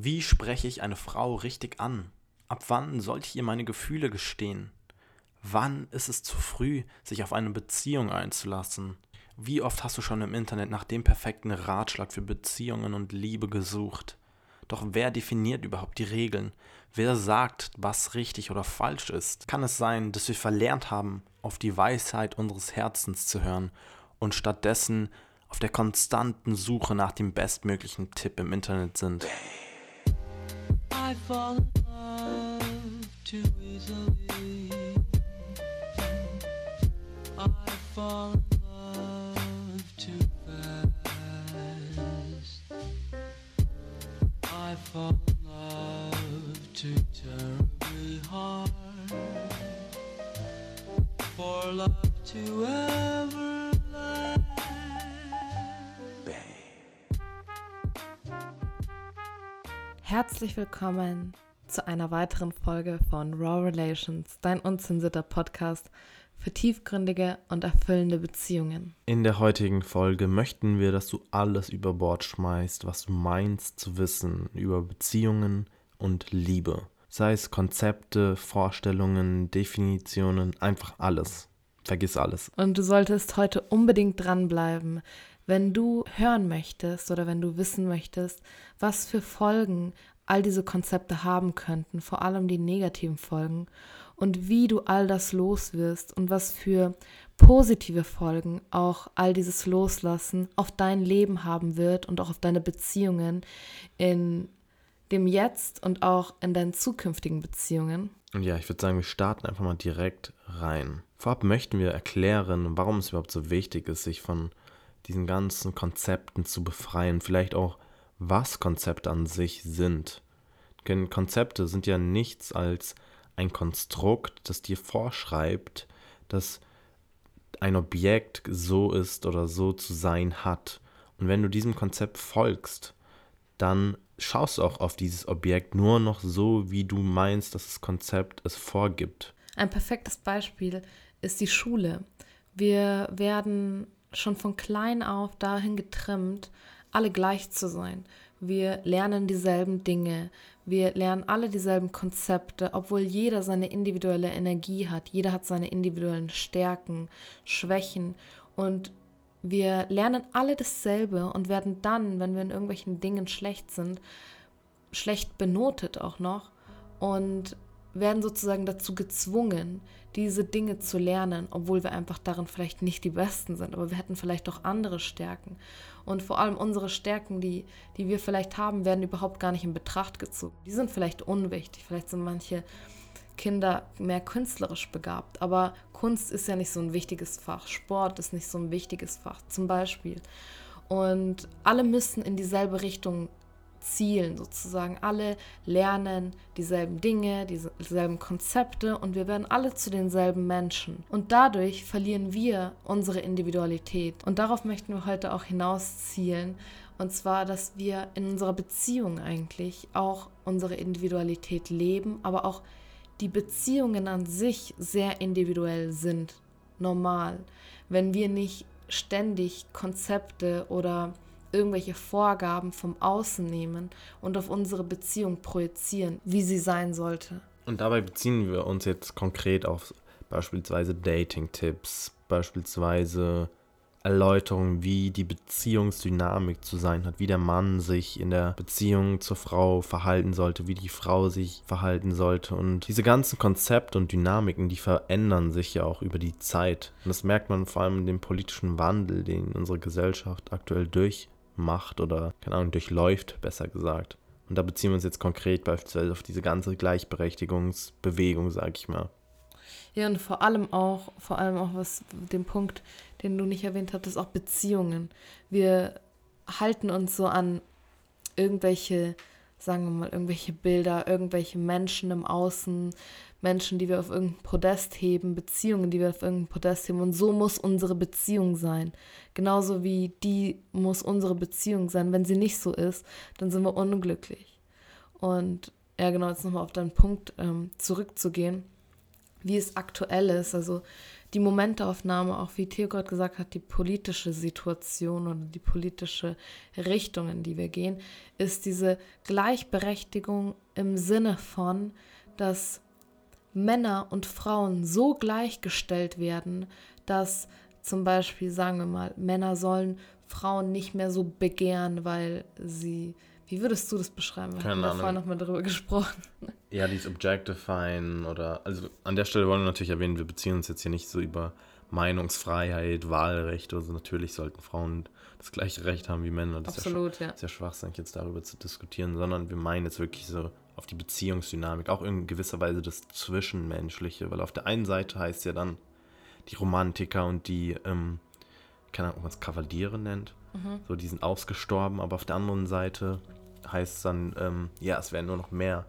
Wie spreche ich eine Frau richtig an? Ab wann sollte ich ihr meine Gefühle gestehen? Wann ist es zu früh, sich auf eine Beziehung einzulassen? Wie oft hast du schon im Internet nach dem perfekten Ratschlag für Beziehungen und Liebe gesucht? Doch wer definiert überhaupt die Regeln? Wer sagt, was richtig oder falsch ist? Kann es sein, dass wir verlernt haben, auf die Weisheit unseres Herzens zu hören und stattdessen auf der konstanten Suche nach dem bestmöglichen Tipp im Internet sind? I fall in love too easily. I fall in love too fast. I fall in love too terribly hard. For love to ever Herzlich willkommen zu einer weiteren Folge von Raw Relations, dein unzensierter Podcast für tiefgründige und erfüllende Beziehungen. In der heutigen Folge möchten wir, dass du alles über Bord schmeißt, was du meinst zu wissen über Beziehungen und Liebe. Sei es Konzepte, Vorstellungen, Definitionen, einfach alles. Vergiss alles. Und du solltest heute unbedingt dranbleiben, wenn du hören möchtest oder wenn du wissen möchtest, was für Folgen all diese Konzepte haben könnten, vor allem die negativen Folgen, und wie du all das loswirst und was für positive Folgen auch all dieses Loslassen auf dein Leben haben wird und auch auf deine Beziehungen in dem Jetzt und auch in deinen zukünftigen Beziehungen. Und ja, ich würde sagen, wir starten einfach mal direkt rein. Vorab möchten wir erklären, warum es überhaupt so wichtig ist, sich von diesen ganzen Konzepten zu befreien. Vielleicht auch, was Konzepte an sich sind. Denn Konzepte sind ja nichts als ein Konstrukt, das dir vorschreibt, dass ein Objekt so ist oder so zu sein hat. Und wenn du diesem Konzept folgst, dann schaust du auch auf dieses Objekt nur noch so, wie du meinst, dass das Konzept es vorgibt. Ein perfektes Beispiel ist die Schule. Wir werden schon von klein auf dahin getrimmt, alle gleich zu sein. Wir lernen dieselben Dinge, wir lernen alle dieselben Konzepte, obwohl jeder seine individuelle Energie hat, jeder hat seine individuellen Stärken, Schwächen. Und wir lernen alle dasselbe und werden dann, wenn wir in irgendwelchen Dingen schlecht sind, schlecht benotet auch noch und werden sozusagen dazu gezwungen, diese Dinge zu lernen, obwohl wir einfach darin vielleicht nicht die Besten sind, aber wir hätten vielleicht auch andere Stärken. Und vor allem unsere Stärken, die, die wir vielleicht haben, werden überhaupt gar nicht in Betracht gezogen. Die sind vielleicht unwichtig, vielleicht sind manche Kinder mehr künstlerisch begabt, aber Kunst ist ja nicht so ein wichtiges Fach, Sport ist nicht so ein wichtiges Fach zum Beispiel. Und alle müssen in dieselbe Richtung zielen sozusagen. Alle lernen dieselben Dinge, dieselben Konzepte und wir werden alle zu denselben Menschen. Und dadurch verlieren wir unsere Individualität. Und darauf möchten wir heute auch hinauszielen. Und zwar, dass wir in unserer Beziehung eigentlich auch unsere Individualität leben, aber auch die Beziehungen an sich sehr individuell sind. Normal. Wenn wir nicht ständig Konzepte oder irgendwelche Vorgaben vom Außen nehmen und auf unsere Beziehung projizieren, wie sie sein sollte. Und dabei beziehen wir uns jetzt konkret auf beispielsweise Dating-Tipps, beispielsweise Erläuterungen, wie die Beziehungsdynamik zu sein hat, wie der Mann sich in der Beziehung zur Frau verhalten sollte, wie die Frau sich verhalten sollte. Und diese ganzen Konzepte und Dynamiken, die verändern sich ja auch über die Zeit. Und das merkt man vor allem in dem politischen Wandel, den unsere Gesellschaft aktuell durch macht oder, keine Ahnung, durchläuft, besser gesagt. Und da beziehen wir uns jetzt konkret beispielsweise auf diese ganze Gleichberechtigungsbewegung, sag ich mal. Ja, und vor allem auch, vor allem auch was, den Punkt, den du nicht erwähnt hattest, auch Beziehungen. Wir halten uns so an irgendwelche, sagen wir mal, irgendwelche Bilder, irgendwelche Menschen im Außen, Menschen, die wir auf irgendein Podest heben, Beziehungen, die wir auf irgendein Podest heben. Und so muss unsere Beziehung sein. Genauso wie die muss unsere Beziehung sein. Wenn sie nicht so ist, dann sind wir unglücklich. Und ja, genau, jetzt nochmal auf deinen Punkt ähm, zurückzugehen, wie es aktuell ist. Also die Momentaufnahme, auch wie Theo gerade gesagt hat, die politische Situation oder die politische Richtung, in die wir gehen, ist diese Gleichberechtigung im Sinne von, dass Männer und Frauen so gleichgestellt werden, dass zum Beispiel, sagen wir mal, Männer sollen Frauen nicht mehr so begehren, weil sie wie würdest du das beschreiben? Wir haben vorhin noch mal darüber gesprochen. Ja, dieses Objectifying oder, also an der Stelle wollen wir natürlich erwähnen, wir beziehen uns jetzt hier nicht so über Meinungsfreiheit, Wahlrecht oder so. Natürlich sollten Frauen das gleiche Recht haben wie Männer. Das Absolut, ist ja, ja. Ist ja schwachsinnig, jetzt darüber zu diskutieren, sondern wir meinen jetzt wirklich so auf die Beziehungsdynamik, auch in gewisser Weise das Zwischenmenschliche, weil auf der einen Seite heißt ja dann die Romantiker und die, ähm, keine Ahnung, ob man es Kavaliere nennt, mhm. so die sind ausgestorben, aber auf der anderen Seite heißt es dann, ähm, ja, es werden nur noch mehr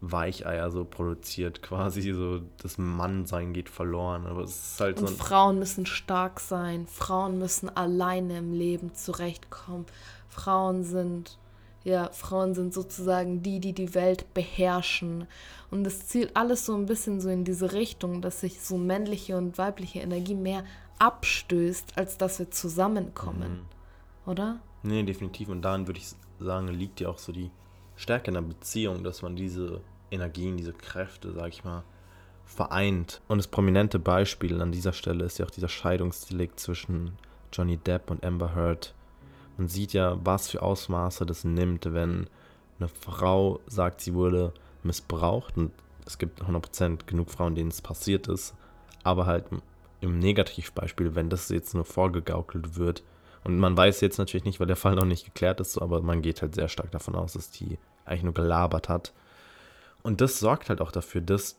Weicheier so produziert, quasi so das Mannsein geht verloren. Aber es ist halt Und so. Frauen müssen stark sein, Frauen müssen alleine im Leben zurechtkommen. Frauen sind, ja, Frauen sind sozusagen die, die die Welt beherrschen. Und es zielt alles so ein bisschen so in diese Richtung, dass sich so männliche und weibliche Energie mehr abstößt, als dass wir zusammenkommen. Mhm. Oder? Nee, definitiv. Und daran würde ich sagen, liegt ja auch so die Stärke in der Beziehung, dass man diese Energien, diese Kräfte, sag ich mal, vereint. Und das prominente Beispiel an dieser Stelle ist ja auch dieser Scheidungsdelikt zwischen Johnny Depp und Amber Heard. Man sieht ja, was für Ausmaße das nimmt, wenn eine Frau sagt, sie wurde missbraucht. Und es gibt 100% genug Frauen, denen es passiert ist. Aber halt im Negativbeispiel, wenn das jetzt nur vorgegaukelt wird, und man weiß jetzt natürlich nicht, weil der Fall noch nicht geklärt ist, aber man geht halt sehr stark davon aus, dass die eigentlich nur gelabert hat. Und das sorgt halt auch dafür, dass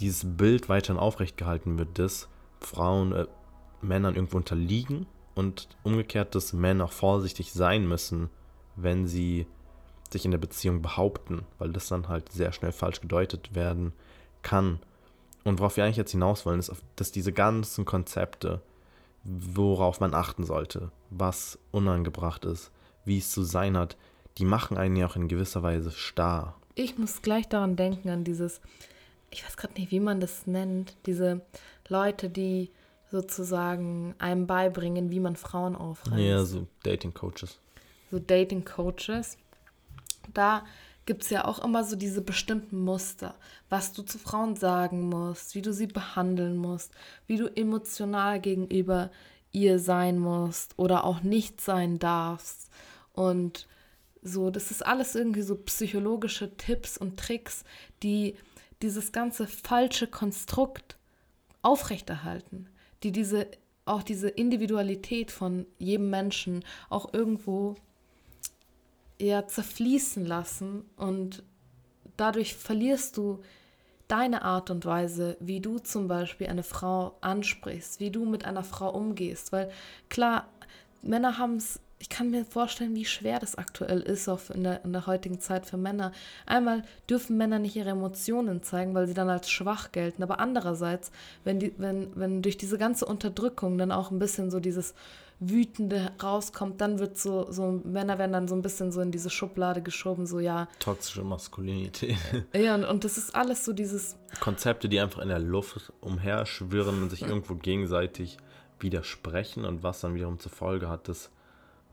dieses Bild weiterhin aufrecht gehalten wird, dass Frauen äh, Männern irgendwo unterliegen und umgekehrt, dass Männer vorsichtig sein müssen, wenn sie sich in der Beziehung behaupten, weil das dann halt sehr schnell falsch gedeutet werden kann. Und worauf wir eigentlich jetzt hinaus wollen, ist, dass diese ganzen Konzepte, worauf man achten sollte, was unangebracht ist, wie es zu sein hat, die machen einen ja auch in gewisser Weise starr. Ich muss gleich daran denken, an dieses, ich weiß gerade nicht, wie man das nennt, diese Leute, die sozusagen einem beibringen, wie man Frauen aufreißt. Ja, so Dating Coaches. So Dating Coaches. Da gibt es ja auch immer so diese bestimmten Muster, was du zu Frauen sagen musst, wie du sie behandeln musst, wie du emotional gegenüber ihr sein musst oder auch nicht sein darfst. Und so, das ist alles irgendwie so psychologische Tipps und Tricks, die dieses ganze falsche Konstrukt aufrechterhalten, die diese auch diese Individualität von jedem Menschen auch irgendwo ja zerfließen lassen und dadurch verlierst du deine Art und Weise, wie du zum Beispiel eine Frau ansprichst, wie du mit einer Frau umgehst. Weil klar, Männer haben es, ich kann mir vorstellen, wie schwer das aktuell ist auf in, der, in der heutigen Zeit für Männer. Einmal dürfen Männer nicht ihre Emotionen zeigen, weil sie dann als schwach gelten. Aber andererseits, wenn, die, wenn, wenn durch diese ganze Unterdrückung dann auch ein bisschen so dieses Wütende rauskommt, dann wird so, so Männer werden dann so ein bisschen so in diese Schublade geschoben, so ja. Toxische Maskulinität. Ja, und, und das ist alles so dieses. Konzepte, die einfach in der Luft umherschwirren und sich irgendwo gegenseitig widersprechen und was dann wiederum zur Folge hat, dass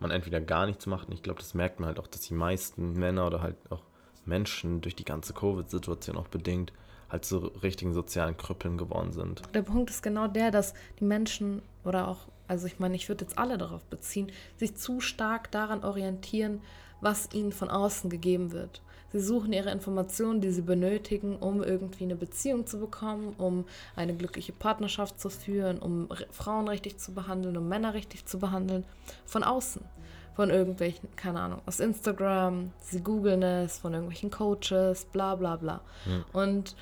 man entweder gar nichts macht. Und ich glaube, das merkt man halt auch, dass die meisten Männer oder halt auch Menschen durch die ganze Covid-Situation auch bedingt halt so richtigen sozialen Krüppeln geworden sind. Der Punkt ist genau der, dass die Menschen oder auch also ich meine, ich würde jetzt alle darauf beziehen, sich zu stark daran orientieren, was ihnen von außen gegeben wird. Sie suchen ihre Informationen, die sie benötigen, um irgendwie eine Beziehung zu bekommen, um eine glückliche Partnerschaft zu führen, um Frauen richtig zu behandeln, um Männer richtig zu behandeln, von außen. Von irgendwelchen, keine Ahnung, aus Instagram, sie googeln es, von irgendwelchen Coaches, bla bla bla. Mhm. Und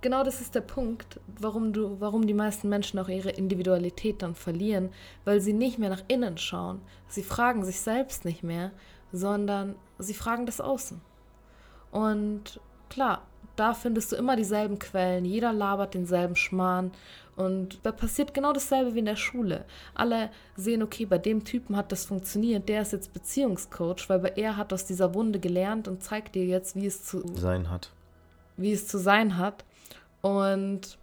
genau das ist der Punkt, warum du, warum die meisten Menschen auch ihre Individualität dann verlieren, weil sie nicht mehr nach innen schauen. Sie fragen sich selbst nicht mehr, sondern sie fragen das Außen. Und klar, da findest du immer dieselben Quellen, jeder labert denselben Schmarrn und da passiert genau dasselbe wie in der Schule. Alle sehen, okay, bei dem Typen hat das funktioniert, der ist jetzt Beziehungscoach, weil er hat aus dieser Wunde gelernt und zeigt dir jetzt, wie es zu sein hat. Wie es zu sein hat. Und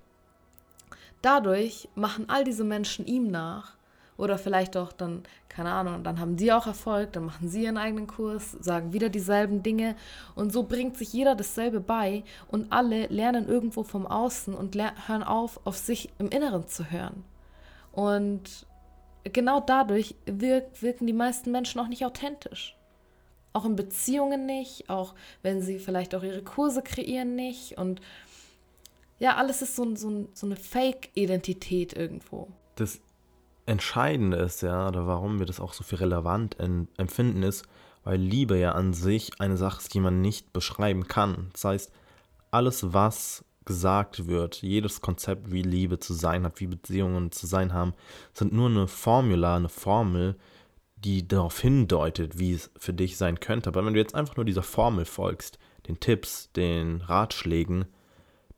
dadurch machen all diese Menschen ihm nach oder vielleicht auch dann, keine Ahnung, dann haben die auch Erfolg, dann machen sie ihren eigenen Kurs, sagen wieder dieselben Dinge und so bringt sich jeder dasselbe bei und alle lernen irgendwo vom Außen und hören auf, auf sich im Inneren zu hören. Und genau dadurch wirk wirken die meisten Menschen auch nicht authentisch. Auch in Beziehungen nicht, auch wenn sie vielleicht auch ihre Kurse kreieren nicht. Und ja, alles ist so, so, so eine Fake-Identität irgendwo. Das Entscheidende ist ja, oder warum wir das auch so viel relevant empfinden, ist, weil Liebe ja an sich eine Sache ist, die man nicht beschreiben kann. Das heißt, alles, was gesagt wird, jedes Konzept, wie Liebe zu sein hat, wie Beziehungen zu sein haben, sind nur eine Formula, eine Formel, die darauf hindeutet, wie es für dich sein könnte. Aber wenn du jetzt einfach nur dieser Formel folgst, den Tipps, den Ratschlägen,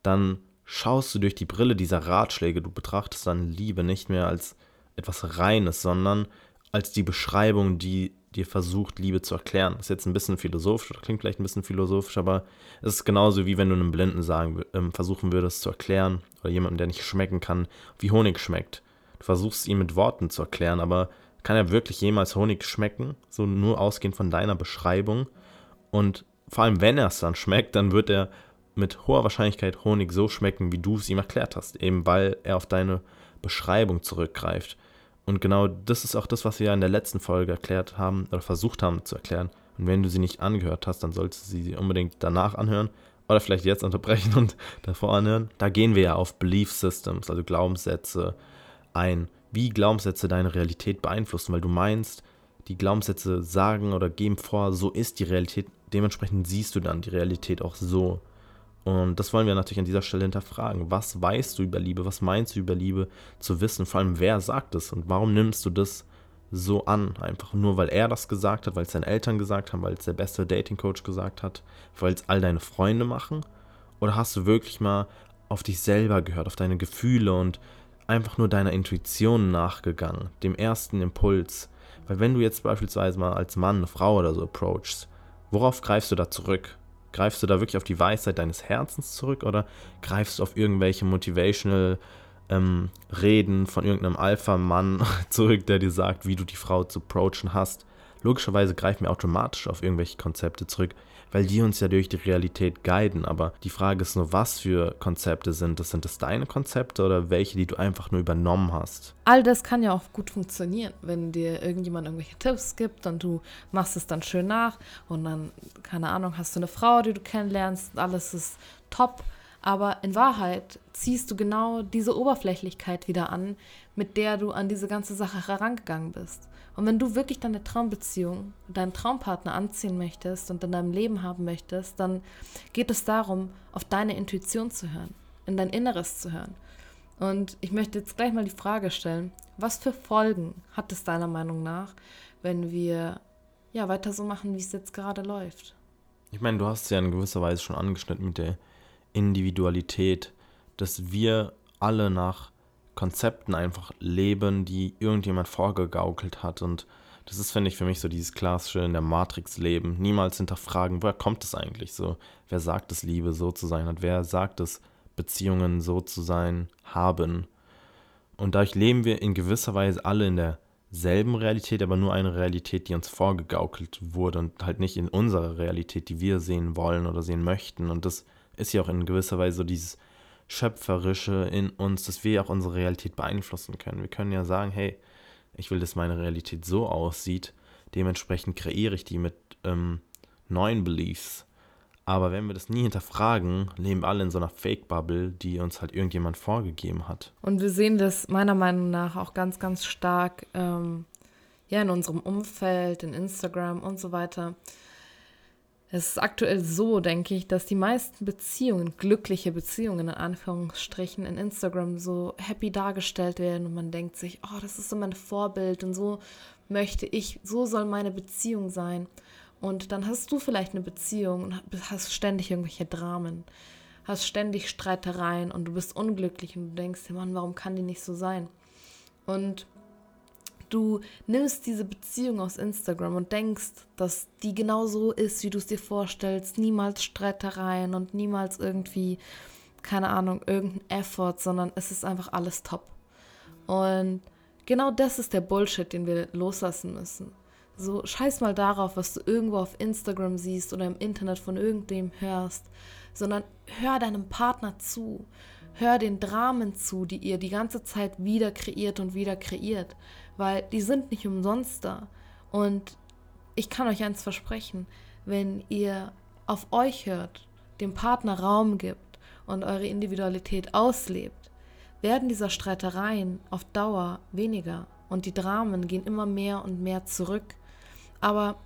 dann schaust du durch die Brille dieser Ratschläge, du betrachtest dann Liebe nicht mehr als etwas Reines, sondern als die Beschreibung, die dir versucht, Liebe zu erklären. Das ist jetzt ein bisschen philosophisch, oder klingt vielleicht ein bisschen philosophisch, aber es ist genauso wie wenn du einem Blinden sagen, äh, versuchen würdest zu erklären oder jemandem, der nicht schmecken kann, wie Honig schmeckt. Du versuchst ihm mit Worten zu erklären, aber kann er wirklich jemals Honig schmecken? So nur ausgehend von deiner Beschreibung. Und vor allem, wenn er es dann schmeckt, dann wird er mit hoher Wahrscheinlichkeit Honig so schmecken, wie du es ihm erklärt hast, eben weil er auf deine Beschreibung zurückgreift. Und genau das ist auch das, was wir ja in der letzten Folge erklärt haben oder versucht haben zu erklären. Und wenn du sie nicht angehört hast, dann solltest du sie unbedingt danach anhören oder vielleicht jetzt unterbrechen und davor anhören. Da gehen wir ja auf Belief Systems, also Glaubenssätze ein, wie Glaubenssätze deine Realität beeinflussen, weil du meinst, die Glaubenssätze sagen oder geben vor, so ist die Realität. Dementsprechend siehst du dann die Realität auch so. Und das wollen wir natürlich an dieser Stelle hinterfragen. Was weißt du über Liebe? Was meinst du über Liebe zu wissen? Vor allem, wer sagt es? Und warum nimmst du das so an? Einfach nur, weil er das gesagt hat, weil es deine Eltern gesagt haben, weil es der beste Dating-Coach gesagt hat, weil es all deine Freunde machen? Oder hast du wirklich mal auf dich selber gehört, auf deine Gefühle und einfach nur deiner Intuition nachgegangen, dem ersten Impuls? Weil wenn du jetzt beispielsweise mal als Mann eine Frau oder so approachst, worauf greifst du da zurück? Greifst du da wirklich auf die Weisheit deines Herzens zurück oder greifst du auf irgendwelche motivational ähm, Reden von irgendeinem Alpha-Mann zurück, der dir sagt, wie du die Frau zu approachen hast? Logischerweise greifen wir automatisch auf irgendwelche Konzepte zurück, weil die uns ja durch die Realität guiden. Aber die Frage ist nur, was für Konzepte sind das? Sind das deine Konzepte oder welche, die du einfach nur übernommen hast? All das kann ja auch gut funktionieren, wenn dir irgendjemand irgendwelche Tipps gibt und du machst es dann schön nach und dann, keine Ahnung, hast du eine Frau, die du kennenlernst, alles ist top. Aber in Wahrheit ziehst du genau diese Oberflächlichkeit wieder an, mit der du an diese ganze Sache herangegangen bist. Und wenn du wirklich deine Traumbeziehung, deinen Traumpartner anziehen möchtest und in deinem Leben haben möchtest, dann geht es darum, auf deine Intuition zu hören, in dein Inneres zu hören. Und ich möchte jetzt gleich mal die Frage stellen, was für Folgen hat es deiner Meinung nach, wenn wir ja weiter so machen, wie es jetzt gerade läuft? Ich meine, du hast es ja in gewisser Weise schon angeschnitten mit der Individualität, dass wir alle nach Konzepten einfach leben, die irgendjemand vorgegaukelt hat. Und das ist, finde ich, für mich so dieses klassische in der Matrix leben. Niemals hinterfragen, woher kommt es eigentlich so? Wer sagt es, Liebe so zu sein hat? Wer sagt es, Beziehungen so zu sein haben? Und dadurch leben wir in gewisser Weise alle in derselben Realität, aber nur eine Realität, die uns vorgegaukelt wurde und halt nicht in unserer Realität, die wir sehen wollen oder sehen möchten. Und das ist ja auch in gewisser Weise so dieses Schöpferische in uns, dass wir auch unsere Realität beeinflussen können. Wir können ja sagen, hey, ich will, dass meine Realität so aussieht, dementsprechend kreiere ich die mit ähm, neuen Beliefs. Aber wenn wir das nie hinterfragen, leben wir alle in so einer Fake-Bubble, die uns halt irgendjemand vorgegeben hat. Und wir sehen das meiner Meinung nach auch ganz, ganz stark ähm, ja, in unserem Umfeld, in Instagram und so weiter. Es ist aktuell so, denke ich, dass die meisten Beziehungen, glückliche Beziehungen in Anführungsstrichen, in Instagram so happy dargestellt werden und man denkt sich, oh, das ist so mein Vorbild und so möchte ich, so soll meine Beziehung sein. Und dann hast du vielleicht eine Beziehung und hast ständig irgendwelche Dramen, hast ständig Streitereien und du bist unglücklich und du denkst dir, Mann, warum kann die nicht so sein? Und du nimmst diese Beziehung aus Instagram und denkst, dass die genau so ist, wie du es dir vorstellst, niemals Streitereien und niemals irgendwie, keine Ahnung, irgendein Effort, sondern es ist einfach alles top. Und genau das ist der Bullshit, den wir loslassen müssen. So, scheiß mal darauf, was du irgendwo auf Instagram siehst oder im Internet von irgendwem hörst, sondern hör deinem Partner zu. Hör den Dramen zu, die ihr die ganze Zeit wieder kreiert und wieder kreiert, weil die sind nicht umsonst da. Und ich kann euch eins versprechen, wenn ihr auf euch hört, dem Partner Raum gibt und eure Individualität auslebt, werden diese Streitereien auf Dauer weniger und die Dramen gehen immer mehr und mehr zurück. Aber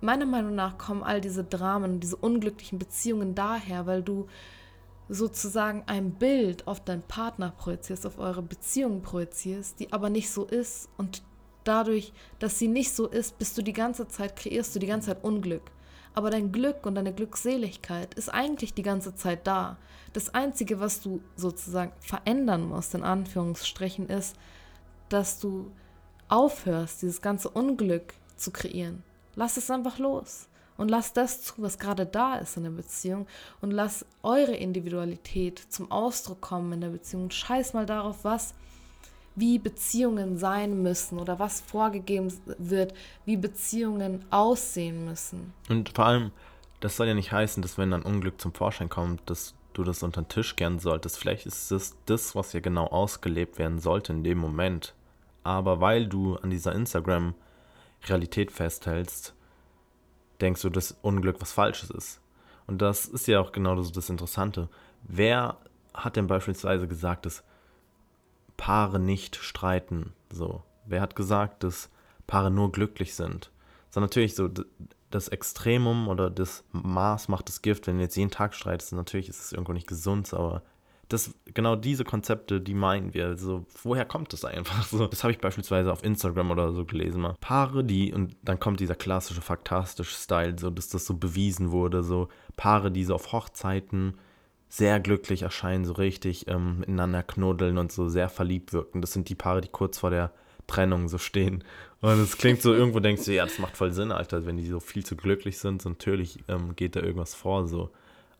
meiner Meinung nach kommen all diese Dramen, diese unglücklichen Beziehungen daher, weil du sozusagen ein Bild auf deinen Partner projizierst, auf eure Beziehung projizierst, die aber nicht so ist und dadurch, dass sie nicht so ist, bist du die ganze Zeit, kreierst du die ganze Zeit Unglück. Aber dein Glück und deine Glückseligkeit ist eigentlich die ganze Zeit da. Das Einzige, was du sozusagen verändern musst, in Anführungsstrichen, ist, dass du aufhörst, dieses ganze Unglück zu kreieren. Lass es einfach los und lass das zu, was gerade da ist in der Beziehung und lass eure Individualität zum Ausdruck kommen in der Beziehung. Scheiß mal darauf, was wie Beziehungen sein müssen oder was vorgegeben wird, wie Beziehungen aussehen müssen. Und vor allem, das soll ja nicht heißen, dass wenn dann Unglück zum Vorschein kommt, dass du das unter den Tisch gern solltest. Vielleicht ist es das, was ja genau ausgelebt werden sollte in dem Moment. Aber weil du an dieser Instagram-Realität festhältst, denkst du, dass Unglück was Falsches ist. Und das ist ja auch genau das, das Interessante. Wer hat denn beispielsweise gesagt, dass Paare nicht streiten. So, wer hat gesagt, dass Paare nur glücklich sind? So natürlich so das Extremum oder das Maß macht das Gift. Wenn du jetzt jeden Tag streitest, natürlich ist es irgendwo nicht gesund, aber das, genau diese Konzepte, die meinen wir. Also, woher kommt das einfach so? Das habe ich beispielsweise auf Instagram oder so gelesen mal. Paare, die, und dann kommt dieser klassische faktastische Style, so dass das so bewiesen wurde, so Paare, die so auf Hochzeiten sehr glücklich erscheinen, so richtig ähm, miteinander knuddeln und so sehr verliebt wirken. Das sind die Paare, die kurz vor der Trennung so stehen. Und es klingt so, irgendwo denkst du, ja, das macht voll Sinn, Alter, wenn die so viel zu glücklich sind. So, natürlich ähm, geht da irgendwas vor, so.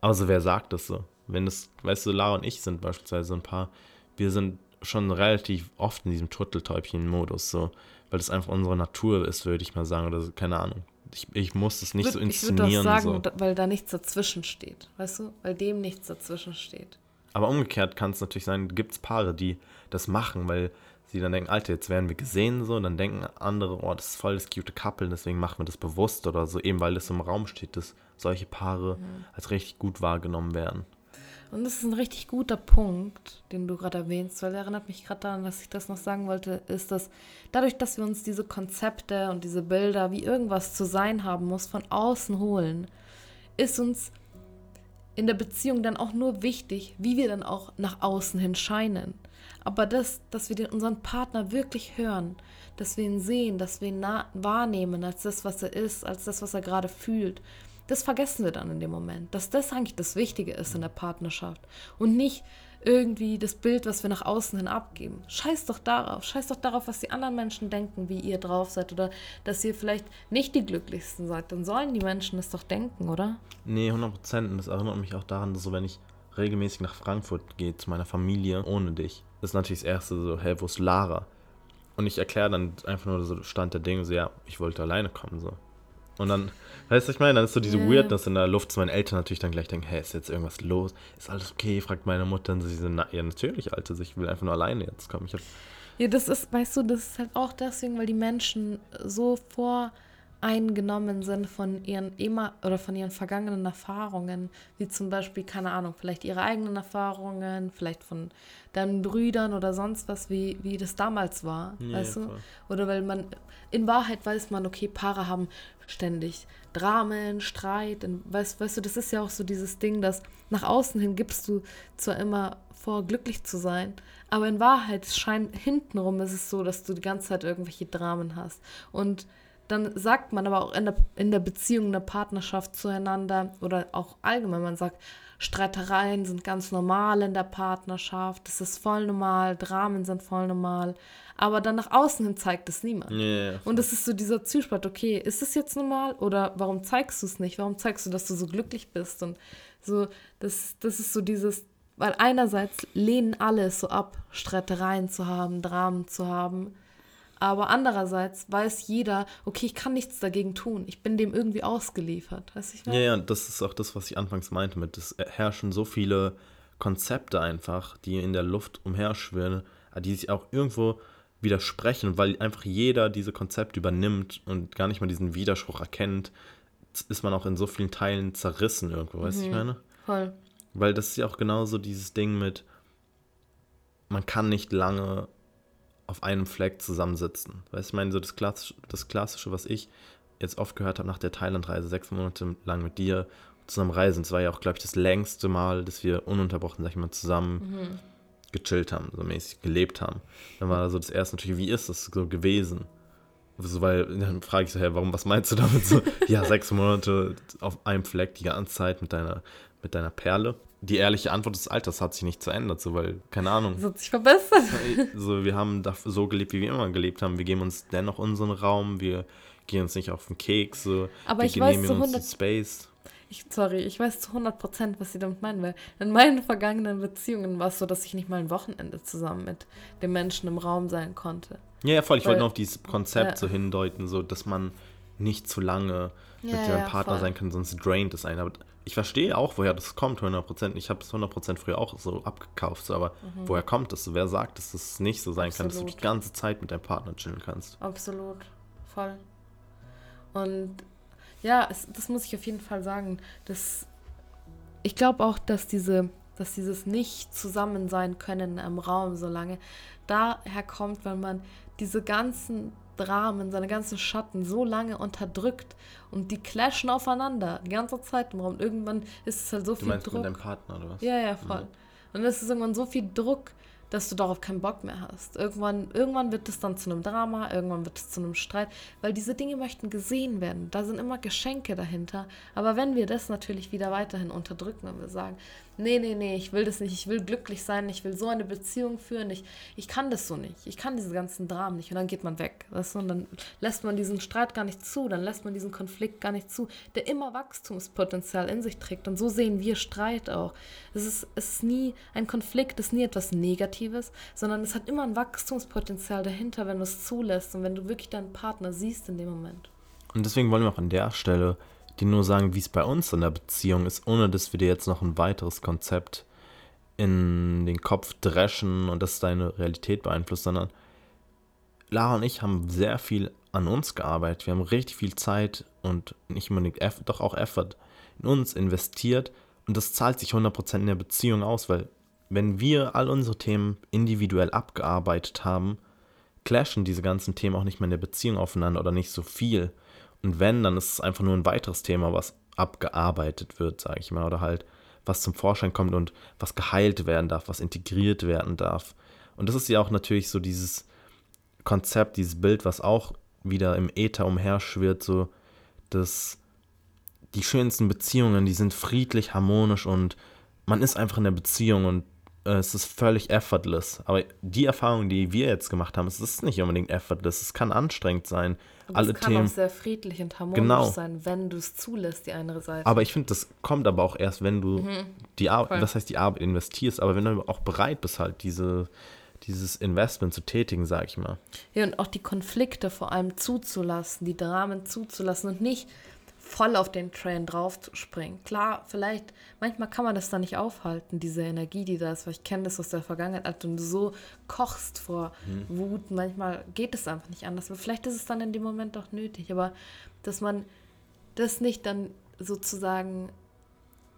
Aber so, wer sagt das so? Wenn das, weißt du, Lara und ich sind beispielsweise so ein Paar, wir sind schon relativ oft in diesem Turteltäubchen-Modus, so, weil das einfach unsere Natur ist, würde ich mal sagen, oder so, keine Ahnung. Ich, ich muss es nicht würd, so inszenieren. Ich würde sagen, so. weil da nichts dazwischen steht, weißt du? Weil dem nichts dazwischen steht. Aber umgekehrt kann es natürlich sein, gibt es Paare, die das machen, weil sie dann denken, Alter, jetzt werden wir gesehen, so, und dann denken andere, oh, das ist voll das cute Couple, deswegen machen wir das bewusst oder so, eben weil das im Raum steht, dass solche Paare mhm. als richtig gut wahrgenommen werden. Und das ist ein richtig guter Punkt, den du gerade erwähnst, weil er erinnert mich gerade daran, dass ich das noch sagen wollte, ist, dass dadurch, dass wir uns diese Konzepte und diese Bilder, wie irgendwas zu sein haben muss, von außen holen, ist uns in der Beziehung dann auch nur wichtig, wie wir dann auch nach außen hin scheinen. Aber das, dass wir den, unseren Partner wirklich hören, dass wir ihn sehen, dass wir ihn wahrnehmen als das, was er ist, als das, was er gerade fühlt das vergessen wir dann in dem Moment, dass das eigentlich das Wichtige ist in der Partnerschaft und nicht irgendwie das Bild, was wir nach außen hin abgeben. Scheiß doch darauf, scheiß doch darauf, was die anderen Menschen denken, wie ihr drauf seid oder dass ihr vielleicht nicht die glücklichsten seid. Dann sollen die Menschen es doch denken, oder? Nee, 100 Prozent. Und das erinnert mich auch daran, dass so, wenn ich regelmäßig nach Frankfurt gehe, zu meiner Familie, ohne dich, das ist natürlich das Erste so, hey, wo ist Lara? Und ich erkläre dann einfach nur so Stand der Dinge, so, ja, ich wollte alleine kommen, so. Und dann, weißt du, ich meine, dann ist so diese yeah. Weirdness in der Luft, dass meine Eltern natürlich dann gleich denken, hey, ist jetzt irgendwas los? Ist alles okay? Fragt meine Mutter. Und sie so, na, ja, natürlich, Alter, ich will einfach nur alleine jetzt kommen. Ich hab ja, das ist, weißt du, das ist halt auch deswegen, weil die Menschen so vor eingenommen sind von ihren immer oder von ihren vergangenen Erfahrungen, wie zum Beispiel, keine Ahnung, vielleicht ihre eigenen Erfahrungen, vielleicht von deinen Brüdern oder sonst was, wie, wie das damals war, ja, weißt du? Oder weil man, in Wahrheit weiß man, okay, Paare haben ständig Dramen, Streit, und weißt, weißt du, das ist ja auch so dieses Ding, dass nach außen hin gibst du zwar immer vor, glücklich zu sein, aber in Wahrheit scheint hintenrum ist es so, dass du die ganze Zeit irgendwelche Dramen hast. Und dann sagt man aber auch in der, in der Beziehung, in der Partnerschaft zueinander oder auch allgemein, man sagt, Streitereien sind ganz normal in der Partnerschaft, das ist voll normal, Dramen sind voll normal, aber dann nach außen hin zeigt es niemand. Yeah, und es ist so dieser Zwiespalt, okay, ist es jetzt normal oder warum zeigst du es nicht? Warum zeigst du, dass du so glücklich bist? Und so, das, das ist so dieses, Weil einerseits lehnen alle so ab, Streitereien zu haben, Dramen zu haben. Aber andererseits weiß jeder, okay, ich kann nichts dagegen tun. Ich bin dem irgendwie ausgeliefert. Weißt ich ja, ja, das ist auch das, was ich anfangs meinte mit, es herrschen so viele Konzepte einfach, die in der Luft umherschwirren, die sich auch irgendwo widersprechen, weil einfach jeder diese Konzepte übernimmt und gar nicht mal diesen Widerspruch erkennt, ist man auch in so vielen Teilen zerrissen irgendwo, weißt du, mhm. ich meine? Voll. Weil das ist ja auch genauso dieses Ding mit, man kann nicht lange auf einem Fleck zusammensitzen. Weißt du, ich meine, so das Klassische, das Klassische, was ich jetzt oft gehört habe nach der Thailandreise, sechs Monate lang mit dir zusammen reisen. Das war ja auch, glaube ich, das längste Mal, dass wir ununterbrochen, sag ich mal, zusammen mhm. gechillt haben, so mäßig gelebt haben. Dann war so das erste natürlich, wie ist das so gewesen? So, weil dann frage ich so, hey, warum, was meinst du damit? So, ja, sechs Monate auf einem Fleck die ganze Zeit mit deiner, mit deiner Perle die ehrliche Antwort des Alters hat sich nicht verändert, so weil, keine Ahnung. Das hat sich verbessert. So, wir haben so gelebt, wie wir immer gelebt haben. Wir geben uns dennoch unseren Raum, wir gehen uns nicht auf den Keks, so. Aber wir ich weiß zu 100 Space. Ich, sorry, ich weiß zu 100 Prozent, was sie damit meinen, weil in meinen vergangenen Beziehungen war es so, dass ich nicht mal ein Wochenende zusammen mit dem Menschen im Raum sein konnte. Ja, ja, voll. Ich weil, wollte nur auf dieses Konzept ja. so hindeuten, so, dass man nicht zu lange ja, mit deinem Partner voll. sein kann, sonst draint es einen. Aber ich verstehe auch, woher das kommt, 100%. Ich habe es 100% früher auch so abgekauft, so, aber mhm. woher kommt das? Wer sagt, dass das nicht so sein Absolut. kann, dass du die ganze Zeit mit deinem Partner chillen kannst? Absolut, voll. Und ja, es, das muss ich auf jeden Fall sagen. Dass, ich glaube auch, dass diese dass dieses nicht zusammen sein können im Raum so lange daher kommt, wenn man diese ganzen Dramen, seine ganzen Schatten so lange unterdrückt und die clashen aufeinander die ganze Zeit im Raum. Irgendwann ist es halt so du viel meinst Druck. Mit deinem Partner oder was? Ja, ja, voll. Mhm. Und es ist irgendwann so viel Druck, dass du darauf keinen Bock mehr hast. Irgendwann, irgendwann wird es dann zu einem Drama, irgendwann wird es zu einem Streit, weil diese Dinge möchten gesehen werden. Da sind immer Geschenke dahinter. Aber wenn wir das natürlich wieder weiterhin unterdrücken und wir sagen, nee, nee, nee, ich will das nicht, ich will glücklich sein, ich will so eine Beziehung führen, ich, ich kann das so nicht, ich kann diese ganzen Dramen nicht und dann geht man weg. Weißt du? Und dann lässt man diesen Streit gar nicht zu, dann lässt man diesen Konflikt gar nicht zu, der immer Wachstumspotenzial in sich trägt und so sehen wir Streit auch. Es ist, es ist nie ein Konflikt, ist nie etwas Negatives, sondern es hat immer ein Wachstumspotenzial dahinter, wenn du es zulässt und wenn du wirklich deinen Partner siehst in dem Moment. Und deswegen wollen wir auch an der Stelle dir nur sagen, wie es bei uns in der Beziehung ist, ohne dass wir dir jetzt noch ein weiteres Konzept in den Kopf dreschen und das deine Realität beeinflusst, sondern Lara und ich haben sehr viel an uns gearbeitet. Wir haben richtig viel Zeit und nicht unbedingt Effort, doch auch Effort in uns investiert und das zahlt sich 100% in der Beziehung aus, weil wenn wir all unsere Themen individuell abgearbeitet haben, clashen diese ganzen Themen auch nicht mehr in der Beziehung aufeinander oder nicht so viel. Und wenn, dann ist es einfach nur ein weiteres Thema, was abgearbeitet wird, sage ich mal, oder halt was zum Vorschein kommt und was geheilt werden darf, was integriert werden darf. Und das ist ja auch natürlich so dieses Konzept, dieses Bild, was auch wieder im Äther umherschwirrt, so dass die schönsten Beziehungen, die sind friedlich, harmonisch und man ist einfach in der Beziehung und äh, es ist völlig effortless. Aber die Erfahrung, die wir jetzt gemacht haben, es ist nicht unbedingt effortless. Es kann anstrengend sein. Und alle es kann Themen, auch sehr friedlich und harmonisch genau. sein, wenn du es zulässt, die andere Seite. Aber ich finde, das kommt aber auch erst, wenn du mhm. die Arbeit, was heißt die Arbeit investierst, aber wenn du auch bereit bist, halt diese dieses Investment zu tätigen, sag ich mal. Ja, und auch die Konflikte vor allem zuzulassen, die Dramen zuzulassen und nicht voll auf den Train drauf zu springen. Klar, vielleicht, manchmal kann man das da nicht aufhalten, diese Energie, die da ist, weil ich kenne das aus der Vergangenheit, als du so kochst vor mhm. Wut, manchmal geht es einfach nicht anders. Aber vielleicht ist es dann in dem Moment doch nötig, aber dass man das nicht dann sozusagen,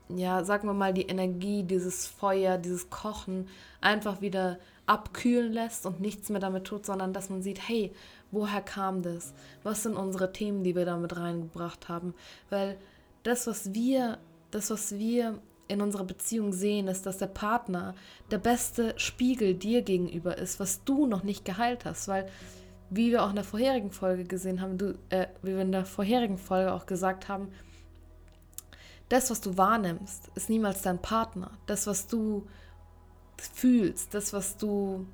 ja, sagen wir mal, die Energie, dieses Feuer, dieses Kochen einfach wieder abkühlen lässt und nichts mehr damit tut, sondern dass man sieht, hey, woher kam das? Was sind unsere Themen, die wir damit reingebracht haben? Weil das, was wir, das, was wir in unserer Beziehung sehen, ist, dass der Partner der beste Spiegel dir gegenüber ist, was du noch nicht geheilt hast, weil wie wir auch in der vorherigen Folge gesehen haben, du, äh, wie wir in der vorherigen Folge auch gesagt haben, das, was du wahrnimmst, ist niemals dein Partner. Das, was du fühlst, das, was du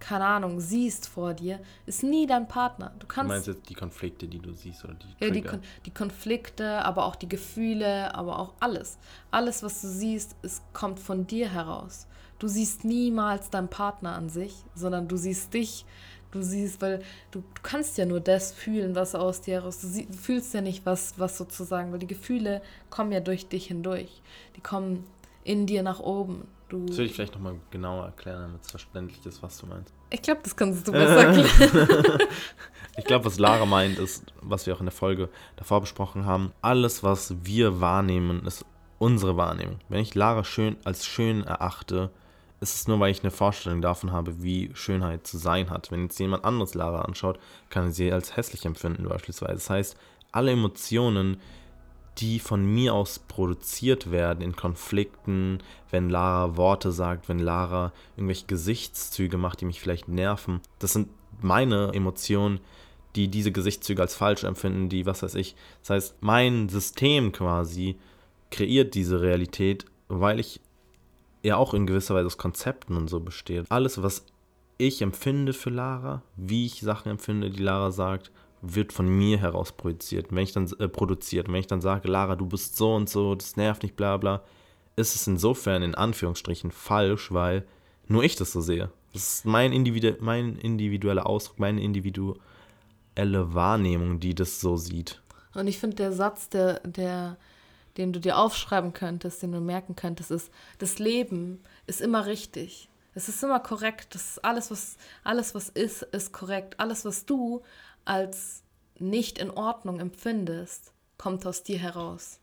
keine Ahnung, siehst vor dir, ist nie dein Partner. Du, kannst, du meinst jetzt die Konflikte, die du siehst oder die Ja, die, die, Konflikte, aber auch die Gefühle, aber auch alles. Alles, was du siehst, es kommt von dir heraus. Du siehst niemals deinen Partner an sich, sondern du siehst dich. Du siehst, weil du, du kannst ja nur das fühlen, was aus dir heraus. Du, sie, du fühlst ja nicht, was, was sozusagen, weil die Gefühle kommen ja durch dich hindurch. Die kommen in dir nach oben. Du das will ich vielleicht nochmal genauer erklären, damit es verständlich ist, was du meinst. Ich glaube, das kannst du besser erklären. ich glaube, was Lara meint, ist, was wir auch in der Folge davor besprochen haben, alles, was wir wahrnehmen, ist unsere Wahrnehmung. Wenn ich Lara schön als schön erachte, ist es nur, weil ich eine Vorstellung davon habe, wie Schönheit zu sein hat. Wenn jetzt jemand anderes Lara anschaut, kann er sie als hässlich empfinden beispielsweise. Das heißt, alle Emotionen, die von mir aus produziert werden in Konflikten, wenn Lara Worte sagt, wenn Lara irgendwelche Gesichtszüge macht, die mich vielleicht nerven. Das sind meine Emotionen, die diese Gesichtszüge als falsch empfinden, die, was weiß ich. Das heißt, mein System quasi kreiert diese Realität, weil ich ja auch in gewisser Weise aus Konzepten und so besteht. Alles, was ich empfinde für Lara, wie ich Sachen empfinde, die Lara sagt, wird von mir heraus projiziert. Wenn ich dann äh, produziert, wenn ich dann sage, Lara, du bist so und so, das nervt nicht, bla bla, ist es insofern in Anführungsstrichen falsch, weil nur ich das so sehe. Das ist mein, Individu mein individueller Ausdruck, meine individuelle Wahrnehmung, die das so sieht. Und ich finde, der Satz, der, der, den du dir aufschreiben könntest, den du merken könntest, ist, das Leben ist immer richtig. Es ist immer korrekt. Das ist alles, was, alles, was ist, ist korrekt. Alles, was du als nicht in Ordnung empfindest, kommt aus dir heraus.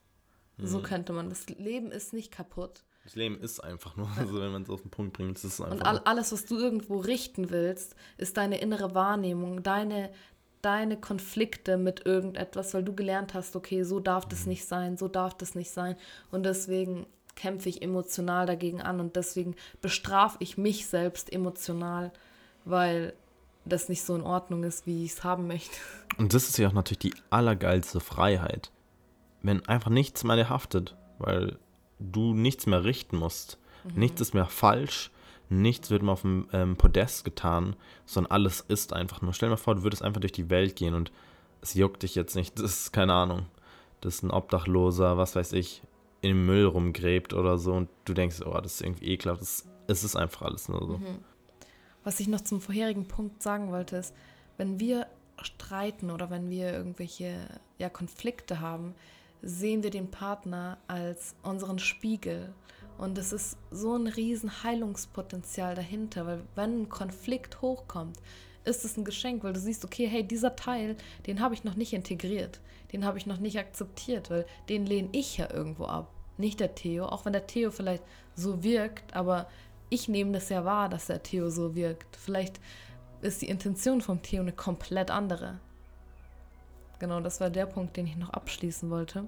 Mhm. So könnte man. Das Leben ist nicht kaputt. Das Leben ist einfach nur, also wenn man es auf den Punkt bringt, ist es einfach. Und all, alles, was du irgendwo richten willst, ist deine innere Wahrnehmung, deine, deine Konflikte mit irgendetwas, weil du gelernt hast, okay, so darf das mhm. nicht sein, so darf das nicht sein. Und deswegen kämpfe ich emotional dagegen an und deswegen bestrafe ich mich selbst emotional, weil das nicht so in Ordnung ist, wie ich es haben möchte. Und das ist ja auch natürlich die allergeilste Freiheit. Wenn einfach nichts mehr dir haftet, weil du nichts mehr richten musst. Mhm. Nichts ist mehr falsch, nichts wird mehr auf dem ähm, Podest getan, sondern alles ist einfach nur. Stell dir mal vor, du würdest einfach durch die Welt gehen und es juckt dich jetzt nicht. Das ist keine Ahnung. Das ist ein Obdachloser, was weiß ich, im Müll rumgräbt oder so und du denkst, oh, das ist irgendwie ekelhaft. Das, es ist einfach alles nur so. Mhm. Was ich noch zum vorherigen Punkt sagen wollte, ist, wenn wir streiten oder wenn wir irgendwelche ja, Konflikte haben, sehen wir den Partner als unseren Spiegel. Und es ist so ein riesen Heilungspotenzial dahinter, weil wenn ein Konflikt hochkommt, ist es ein Geschenk, weil du siehst, okay, hey, dieser Teil, den habe ich noch nicht integriert, den habe ich noch nicht akzeptiert, weil den lehne ich ja irgendwo ab, nicht der Theo, auch wenn der Theo vielleicht so wirkt, aber ich nehme das ja wahr, dass der Theo so wirkt. Vielleicht ist die Intention vom Theo eine komplett andere. Genau, das war der Punkt, den ich noch abschließen wollte.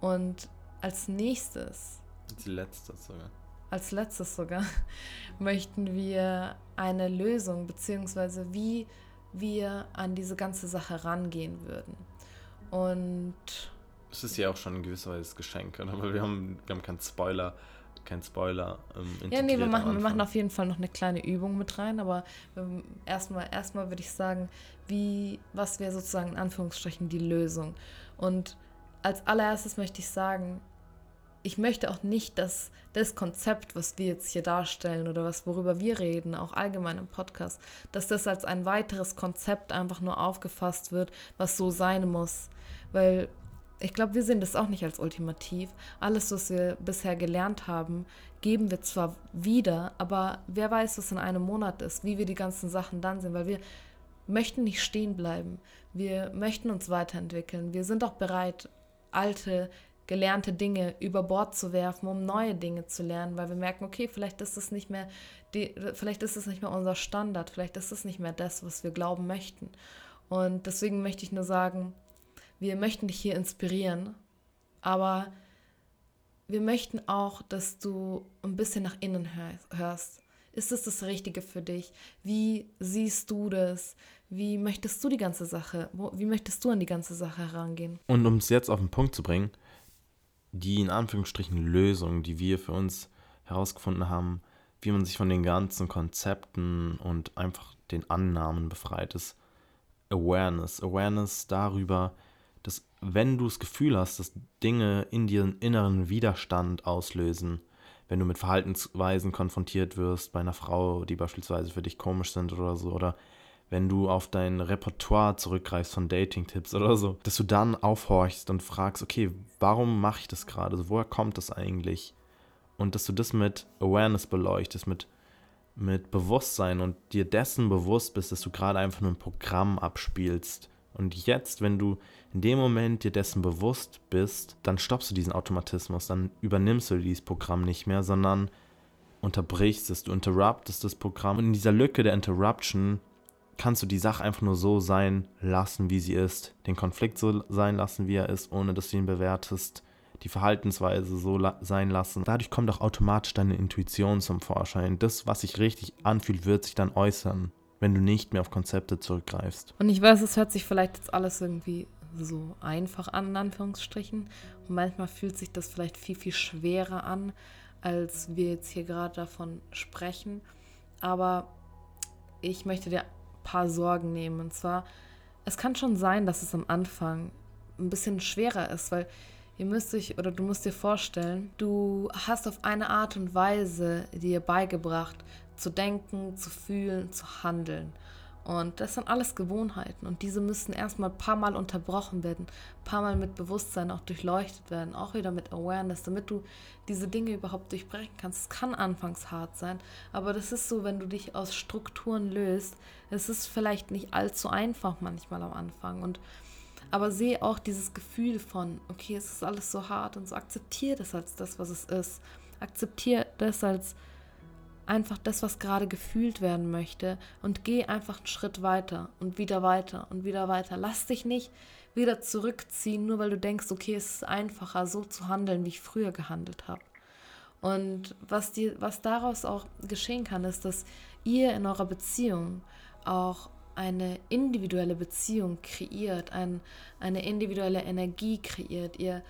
Und als nächstes. Als letztes sogar. Als letztes sogar möchten wir eine Lösung, beziehungsweise wie wir an diese ganze Sache rangehen würden. Und. Es ist ja auch schon in gewisser Weise das Geschenk, aber wir haben, wir haben keinen Spoiler kein Spoiler. Ähm, ja, nee, wir machen, wir machen auf jeden Fall noch eine kleine Übung mit rein, aber ähm, erstmal, erstmal würde ich sagen, wie, was wäre sozusagen in Anführungsstrichen die Lösung? Und als allererstes möchte ich sagen, ich möchte auch nicht, dass das Konzept, was wir jetzt hier darstellen oder was worüber wir reden, auch allgemein im Podcast, dass das als ein weiteres Konzept einfach nur aufgefasst wird, was so sein muss. Weil ich glaube, wir sehen das auch nicht als ultimativ. Alles, was wir bisher gelernt haben, geben wir zwar wieder, aber wer weiß, was in einem Monat ist, wie wir die ganzen Sachen dann sehen, weil wir möchten nicht stehen bleiben. Wir möchten uns weiterentwickeln. Wir sind auch bereit, alte, gelernte Dinge über Bord zu werfen, um neue Dinge zu lernen, weil wir merken, okay, vielleicht ist es nicht mehr, die, vielleicht ist es nicht mehr unser Standard, vielleicht ist es nicht mehr das, was wir glauben möchten. Und deswegen möchte ich nur sagen, wir möchten dich hier inspirieren, aber wir möchten auch, dass du ein bisschen nach innen hörst. Ist es das Richtige für dich? Wie siehst du das? Wie möchtest du die ganze Sache, wie möchtest du an die ganze Sache herangehen? Und um es jetzt auf den Punkt zu bringen, die in Anführungsstrichen Lösung, die wir für uns herausgefunden haben, wie man sich von den ganzen Konzepten und einfach den Annahmen befreit, ist Awareness. Awareness darüber, dass wenn du das Gefühl hast, dass Dinge in dir einen inneren Widerstand auslösen, wenn du mit Verhaltensweisen konfrontiert wirst bei einer Frau, die beispielsweise für dich komisch sind oder so, oder wenn du auf dein Repertoire zurückgreifst von Dating-Tipps oder so, dass du dann aufhorchst und fragst, okay, warum mache ich das gerade? Also woher kommt das eigentlich? Und dass du das mit Awareness beleuchtest, mit, mit Bewusstsein und dir dessen bewusst bist, dass du gerade einfach nur ein Programm abspielst. Und jetzt, wenn du in dem Moment dir dessen bewusst bist, dann stoppst du diesen Automatismus, dann übernimmst du dieses Programm nicht mehr, sondern unterbrichst es, du interruptest das Programm. Und in dieser Lücke der Interruption kannst du die Sache einfach nur so sein lassen, wie sie ist. Den Konflikt so sein lassen, wie er ist, ohne dass du ihn bewertest. Die Verhaltensweise so la sein lassen. Dadurch kommt auch automatisch deine Intuition zum Vorschein. Das, was sich richtig anfühlt, wird sich dann äußern, wenn du nicht mehr auf Konzepte zurückgreifst. Und ich weiß, es hört sich vielleicht jetzt alles irgendwie so einfach an, in Anführungsstrichen. Und manchmal fühlt sich das vielleicht viel, viel schwerer an, als wir jetzt hier gerade davon sprechen. Aber ich möchte dir paar Sorgen nehmen. Und zwar, es kann schon sein, dass es am Anfang ein bisschen schwerer ist, weil ihr müsst euch oder du musst dir vorstellen, du hast auf eine Art und Weise dir beigebracht, zu denken, zu fühlen, zu handeln. Und das sind alles Gewohnheiten und diese müssen erstmal ein paar Mal unterbrochen werden, ein paar Mal mit Bewusstsein auch durchleuchtet werden, auch wieder mit Awareness, damit du diese Dinge überhaupt durchbrechen kannst. Es kann anfangs hart sein, aber das ist so, wenn du dich aus Strukturen löst, es ist vielleicht nicht allzu einfach manchmal am Anfang und aber sehe auch dieses Gefühl von, okay, es ist alles so hart und so akzeptiere das als das, was es ist. Akzeptiere das als einfach das, was gerade gefühlt werden möchte und geh einfach einen Schritt weiter und wieder weiter und wieder weiter. Lass dich nicht wieder zurückziehen, nur weil du denkst, okay, es ist einfacher, so zu handeln, wie ich früher gehandelt habe. Und was, die, was daraus auch geschehen kann, ist, dass ihr in eurer Beziehung auch eine individuelle Beziehung kreiert, ein, eine individuelle Energie kreiert. Ihr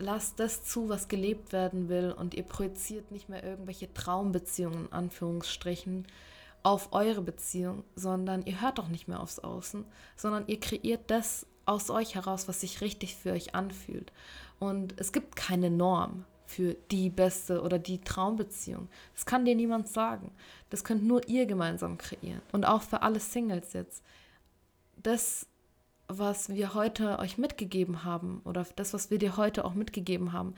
lasst das zu, was gelebt werden will und ihr projiziert nicht mehr irgendwelche Traumbeziehungen, in Anführungsstrichen, auf eure Beziehung, sondern ihr hört auch nicht mehr aufs Außen, sondern ihr kreiert das aus euch heraus, was sich richtig für euch anfühlt. Und es gibt keine Norm für die beste oder die Traumbeziehung. Das kann dir niemand sagen. Das könnt nur ihr gemeinsam kreieren. Und auch für alle Singles jetzt. Das was wir heute euch mitgegeben haben oder das, was wir dir heute auch mitgegeben haben,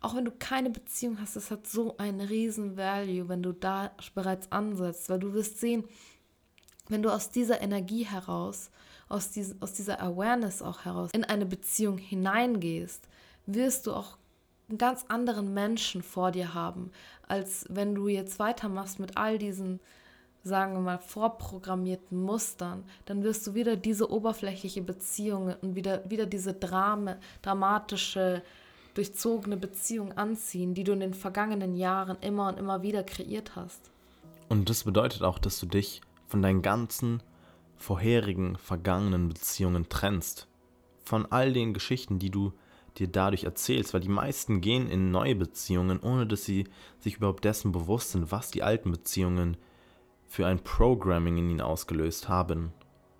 auch wenn du keine Beziehung hast, das hat so einen riesen Value, wenn du da bereits ansetzt, weil du wirst sehen, wenn du aus dieser Energie heraus, aus, dies, aus dieser Awareness auch heraus in eine Beziehung hineingehst, wirst du auch einen ganz anderen Menschen vor dir haben, als wenn du jetzt weitermachst mit all diesen sagen wir mal, vorprogrammierten Mustern, dann wirst du wieder diese oberflächliche Beziehung und wieder, wieder diese Drame, dramatische, durchzogene Beziehung anziehen, die du in den vergangenen Jahren immer und immer wieder kreiert hast. Und das bedeutet auch, dass du dich von deinen ganzen vorherigen, vergangenen Beziehungen trennst. Von all den Geschichten, die du dir dadurch erzählst, weil die meisten gehen in neue Beziehungen, ohne dass sie sich überhaupt dessen bewusst sind, was die alten Beziehungen für ein Programming in ihn ausgelöst haben.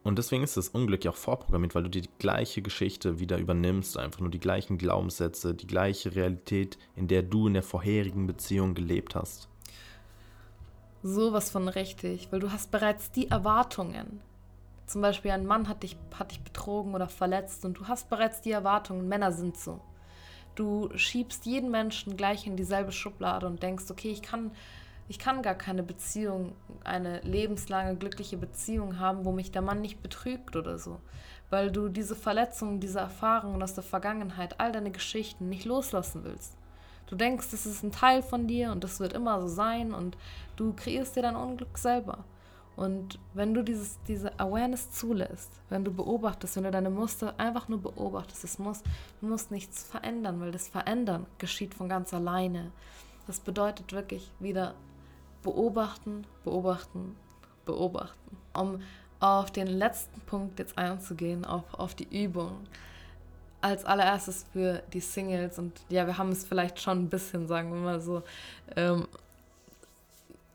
Und deswegen ist das Unglück ja auch vorprogrammiert, weil du die gleiche Geschichte wieder übernimmst, einfach nur die gleichen Glaubenssätze, die gleiche Realität, in der du in der vorherigen Beziehung gelebt hast. Sowas von richtig, weil du hast bereits die Erwartungen. Zum Beispiel ein Mann hat dich, hat dich betrogen oder verletzt und du hast bereits die Erwartungen, Männer sind so. Du schiebst jeden Menschen gleich in dieselbe Schublade und denkst, okay, ich kann ich kann gar keine Beziehung, eine lebenslange glückliche Beziehung haben, wo mich der Mann nicht betrügt oder so. Weil du diese Verletzungen, diese Erfahrungen aus der Vergangenheit, all deine Geschichten nicht loslassen willst. Du denkst, das ist ein Teil von dir und das wird immer so sein und du kreierst dir dein Unglück selber. Und wenn du dieses, diese Awareness zulässt, wenn du beobachtest, wenn du deine Muster einfach nur beobachtest, es muss, du musst nichts verändern, weil das Verändern geschieht von ganz alleine. Das bedeutet wirklich wieder beobachten, beobachten, beobachten. Um auf den letzten Punkt jetzt einzugehen, auf, auf die Übung. Als allererstes für die Singles und ja, wir haben es vielleicht schon ein bisschen, sagen wir mal so, ähm,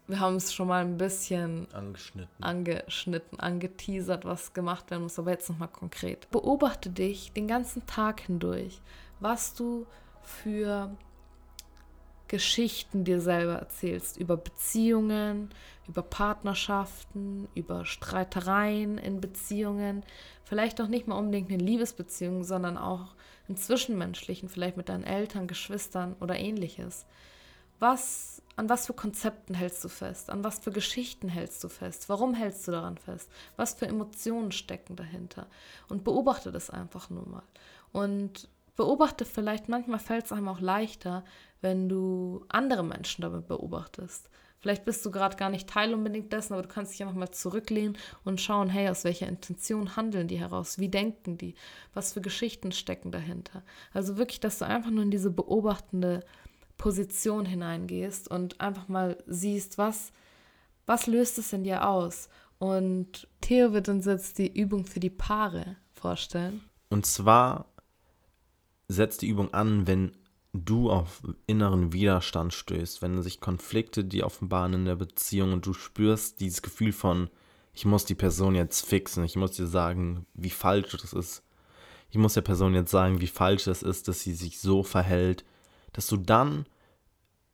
wir haben es schon mal ein bisschen angeschnitten. angeschnitten, angeteasert, was gemacht werden muss, aber jetzt nochmal konkret. Beobachte dich den ganzen Tag hindurch, was du für Geschichten dir selber erzählst, über Beziehungen, über Partnerschaften, über Streitereien in Beziehungen, vielleicht auch nicht mal unbedingt in Liebesbeziehungen, sondern auch in zwischenmenschlichen, vielleicht mit deinen Eltern, Geschwistern oder ähnliches. Was, an was für Konzepten hältst du fest? An was für Geschichten hältst du fest? Warum hältst du daran fest? Was für Emotionen stecken dahinter? Und beobachte das einfach nur mal. Und beobachte vielleicht, manchmal fällt es einem auch leichter, wenn du andere Menschen damit beobachtest. Vielleicht bist du gerade gar nicht Teil unbedingt dessen, aber du kannst dich einfach mal zurücklehnen und schauen, hey, aus welcher Intention handeln die heraus? Wie denken die? Was für Geschichten stecken dahinter? Also wirklich, dass du einfach nur in diese beobachtende Position hineingehst und einfach mal siehst, was, was löst es in dir aus? Und Theo wird uns jetzt die Übung für die Paare vorstellen. Und zwar setzt die Übung an, wenn du auf inneren Widerstand stößt, wenn sich Konflikte die offenbaren in der Beziehung und du spürst dieses Gefühl von, ich muss die Person jetzt fixen, ich muss dir sagen, wie falsch das ist. Ich muss der Person jetzt sagen, wie falsch das ist, dass sie sich so verhält, dass du dann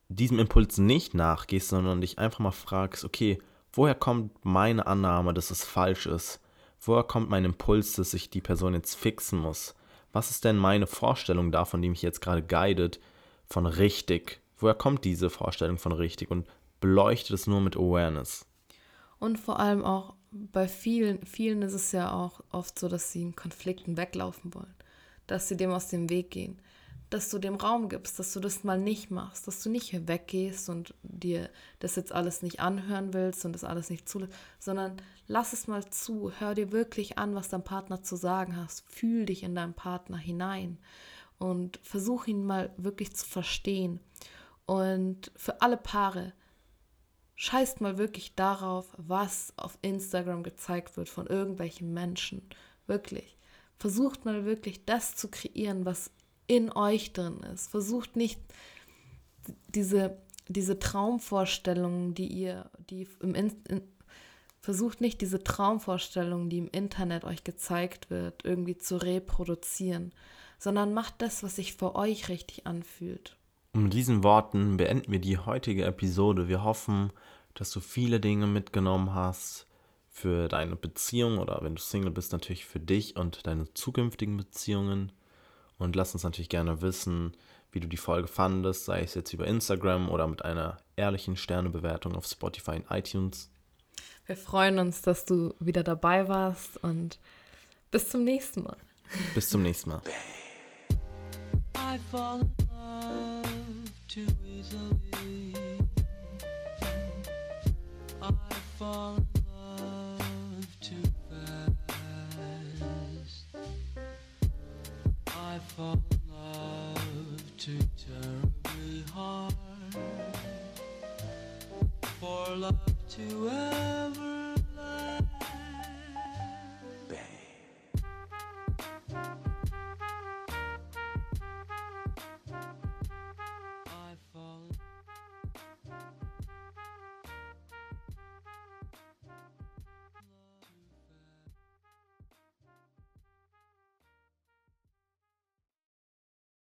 diesem Impuls nicht nachgehst, sondern dich einfach mal fragst, okay, woher kommt meine Annahme, dass es falsch ist? Woher kommt mein Impuls, dass ich die Person jetzt fixen muss? Was ist denn meine Vorstellung davon, die mich jetzt gerade guidet, von richtig? Woher kommt diese Vorstellung von richtig? Und beleuchtet es nur mit Awareness. Und vor allem auch bei vielen, vielen ist es ja auch oft so, dass sie in Konflikten weglaufen wollen, dass sie dem aus dem Weg gehen dass du dem Raum gibst, dass du das mal nicht machst, dass du nicht hier weggehst und dir das jetzt alles nicht anhören willst und das alles nicht zulässt, sondern lass es mal zu, hör dir wirklich an, was dein Partner zu sagen hast, fühl dich in deinen Partner hinein und versuch ihn mal wirklich zu verstehen. Und für alle Paare, scheißt mal wirklich darauf, was auf Instagram gezeigt wird von irgendwelchen Menschen. Wirklich. Versucht mal wirklich das zu kreieren, was in euch drin ist. Versucht nicht diese, diese Traumvorstellungen, die ihr, die im in, in, versucht nicht diese Traumvorstellungen, die im Internet euch gezeigt wird, irgendwie zu reproduzieren, sondern macht das, was sich für euch richtig anfühlt. Und mit diesen Worten beenden wir die heutige Episode. Wir hoffen, dass du viele Dinge mitgenommen hast für deine Beziehung oder wenn du Single bist, natürlich für dich und deine zukünftigen Beziehungen. Und lass uns natürlich gerne wissen, wie du die Folge fandest, sei es jetzt über Instagram oder mit einer ehrlichen Sternebewertung auf Spotify und iTunes. Wir freuen uns, dass du wieder dabei warst und bis zum nächsten Mal. Bis zum nächsten Mal. I fall in love too easily. I fall in love Love hard for love to end.